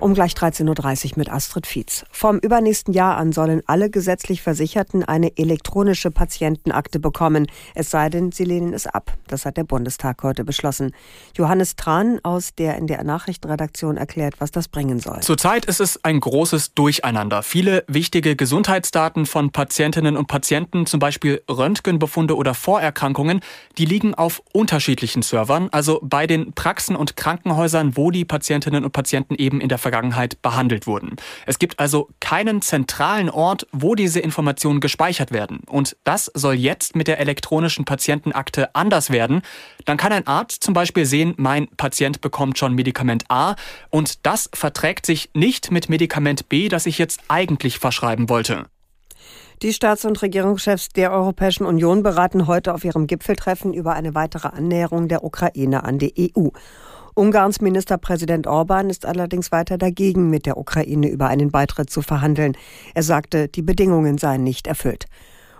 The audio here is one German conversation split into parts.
Um gleich 13.30 Uhr mit Astrid Fietz. Vom übernächsten Jahr an sollen alle gesetzlich Versicherten eine elektronische Patientenakte bekommen, es sei denn, sie lehnen es ab. Das hat der Bundestag heute beschlossen. Johannes Tran aus der in der Nachrichtenredaktion erklärt, was das bringen soll. Zurzeit ist es ein großes Durcheinander. Viele wichtige Gesundheitsdaten von Patientinnen und Patienten, zum Beispiel Röntgenbefunde oder Vorerkrankungen, die liegen auf unterschiedlichen Servern, also bei den Praxen und Krankenhäusern, wo die Patientinnen und Patienten eben in der Vergangenheit behandelt wurden. Es gibt also keinen zentralen Ort, wo diese Informationen gespeichert werden. Und das soll jetzt mit der elektronischen Patientenakte anders werden. Dann kann ein Arzt zum Beispiel sehen, mein Patient bekommt schon Medikament A und das verträgt sich nicht mit Medikament B, das ich jetzt eigentlich verschreiben wollte. Die Staats- und Regierungschefs der Europäischen Union beraten heute auf ihrem Gipfeltreffen über eine weitere Annäherung der Ukraine an die EU. Ungarns Ministerpräsident Orban ist allerdings weiter dagegen, mit der Ukraine über einen Beitritt zu verhandeln. Er sagte, die Bedingungen seien nicht erfüllt.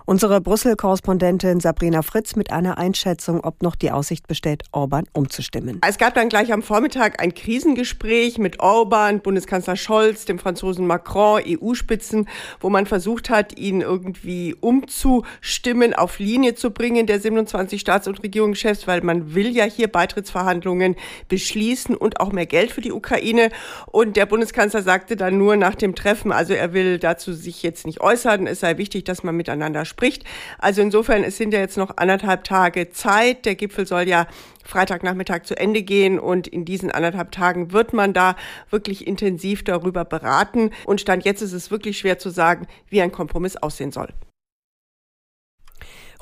Unsere Brüssel-Korrespondentin Sabrina Fritz mit einer Einschätzung, ob noch die Aussicht besteht, Orban umzustimmen. Es gab dann gleich am Vormittag ein Krisengespräch mit Orban, Bundeskanzler Scholz, dem Franzosen Macron, EU-Spitzen, wo man versucht hat, ihn irgendwie umzustimmen, auf Linie zu bringen, der 27 Staats- und Regierungschefs, weil man will ja hier Beitrittsverhandlungen beschließen und auch mehr Geld für die Ukraine. Und der Bundeskanzler sagte dann nur nach dem Treffen, also er will dazu sich jetzt nicht äußern, es sei wichtig, dass man miteinander spricht spricht. Also insofern, es sind ja jetzt noch anderthalb Tage Zeit. Der Gipfel soll ja Freitagnachmittag zu Ende gehen und in diesen anderthalb Tagen wird man da wirklich intensiv darüber beraten. Und Stand jetzt ist es wirklich schwer zu sagen, wie ein Kompromiss aussehen soll.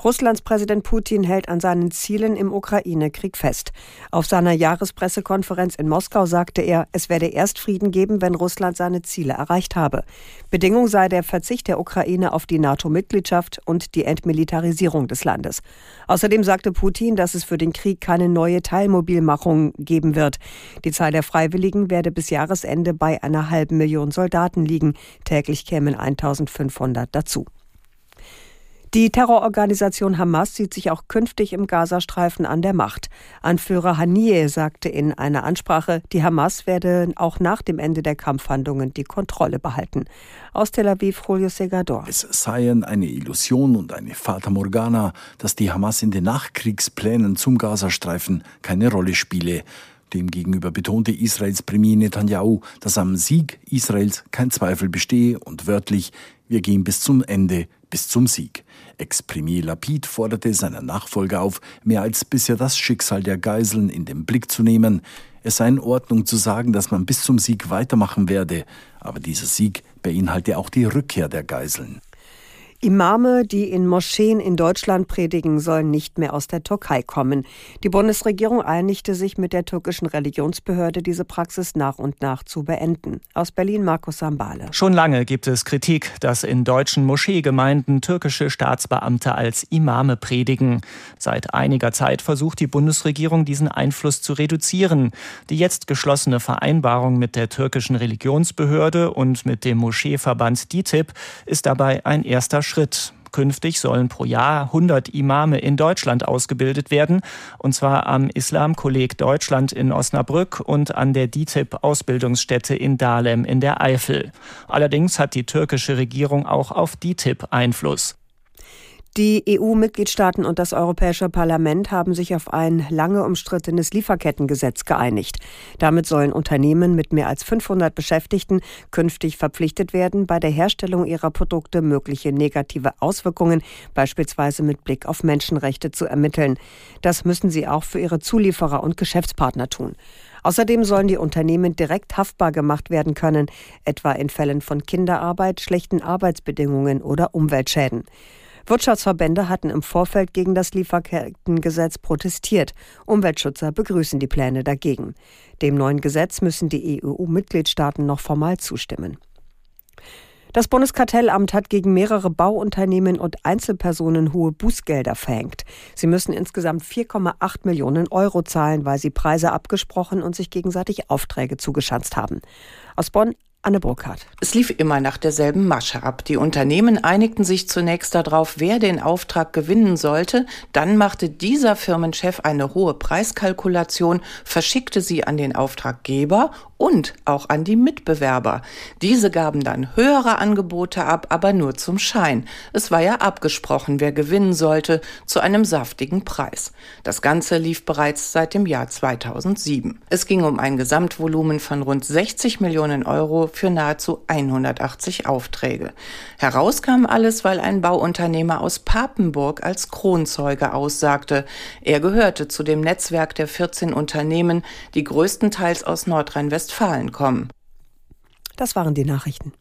Russlands Präsident Putin hält an seinen Zielen im Ukraine-Krieg fest. Auf seiner Jahrespressekonferenz in Moskau sagte er, es werde erst Frieden geben, wenn Russland seine Ziele erreicht habe. Bedingung sei der Verzicht der Ukraine auf die NATO-Mitgliedschaft und die Entmilitarisierung des Landes. Außerdem sagte Putin, dass es für den Krieg keine neue Teilmobilmachung geben wird. Die Zahl der Freiwilligen werde bis Jahresende bei einer halben Million Soldaten liegen. Täglich kämen 1500 dazu. Die Terrororganisation Hamas sieht sich auch künftig im Gazastreifen an der Macht. Anführer Haniyeh sagte in einer Ansprache, die Hamas werde auch nach dem Ende der Kampfhandlungen die Kontrolle behalten. Aus Tel Aviv, Julio Segador. Es seien eine Illusion und eine Fata Morgana, dass die Hamas in den Nachkriegsplänen zum Gazastreifen keine Rolle spiele. Demgegenüber betonte Israels Premier Netanyahu, dass am Sieg Israels kein Zweifel bestehe und wörtlich, wir gehen bis zum Ende, bis zum Sieg. Ex-Premier Lapid forderte seinen Nachfolger auf, mehr als bisher das Schicksal der Geiseln in den Blick zu nehmen. Es sei in Ordnung zu sagen, dass man bis zum Sieg weitermachen werde, aber dieser Sieg beinhalte auch die Rückkehr der Geiseln. Imame, die in Moscheen in Deutschland predigen, sollen nicht mehr aus der Türkei kommen. Die Bundesregierung einigte sich mit der türkischen Religionsbehörde, diese Praxis nach und nach zu beenden. Aus Berlin Markus Sambale. Schon lange gibt es Kritik, dass in deutschen Moscheegemeinden türkische Staatsbeamte als Imame predigen. Seit einiger Zeit versucht die Bundesregierung, diesen Einfluss zu reduzieren. Die jetzt geschlossene Vereinbarung mit der türkischen Religionsbehörde und mit dem Moscheeverband DITIB ist dabei ein erster Schritt. Künftig sollen pro Jahr 100 Imame in Deutschland ausgebildet werden, und zwar am Islamkolleg Deutschland in Osnabrück und an der DITIB-Ausbildungsstätte in Dahlem in der Eifel. Allerdings hat die türkische Regierung auch auf DITIB Einfluss. Die EU-Mitgliedstaaten und das Europäische Parlament haben sich auf ein lange umstrittenes Lieferkettengesetz geeinigt. Damit sollen Unternehmen mit mehr als 500 Beschäftigten künftig verpflichtet werden, bei der Herstellung ihrer Produkte mögliche negative Auswirkungen, beispielsweise mit Blick auf Menschenrechte, zu ermitteln. Das müssen sie auch für ihre Zulieferer und Geschäftspartner tun. Außerdem sollen die Unternehmen direkt haftbar gemacht werden können, etwa in Fällen von Kinderarbeit, schlechten Arbeitsbedingungen oder Umweltschäden. Wirtschaftsverbände hatten im Vorfeld gegen das Lieferkettengesetz protestiert. Umweltschützer begrüßen die Pläne dagegen. Dem neuen Gesetz müssen die EU-Mitgliedstaaten noch formal zustimmen. Das Bundeskartellamt hat gegen mehrere Bauunternehmen und Einzelpersonen hohe Bußgelder verhängt. Sie müssen insgesamt 4,8 Millionen Euro zahlen, weil sie Preise abgesprochen und sich gegenseitig Aufträge zugeschanzt haben. Aus Bonn Anne Burkhardt. Es lief immer nach derselben Masche ab. Die Unternehmen einigten sich zunächst darauf, wer den Auftrag gewinnen sollte. Dann machte dieser Firmenchef eine hohe Preiskalkulation, verschickte sie an den Auftraggeber und auch an die Mitbewerber. Diese gaben dann höhere Angebote ab, aber nur zum Schein. Es war ja abgesprochen, wer gewinnen sollte, zu einem saftigen Preis. Das Ganze lief bereits seit dem Jahr 2007. Es ging um ein Gesamtvolumen von rund 60 Millionen Euro für nahezu 180 Aufträge. Herauskam alles, weil ein Bauunternehmer aus Papenburg als Kronzeuge aussagte. Er gehörte zu dem Netzwerk der 14 Unternehmen, die größtenteils aus Nordrhein-Westfalen kommen. Das waren die Nachrichten.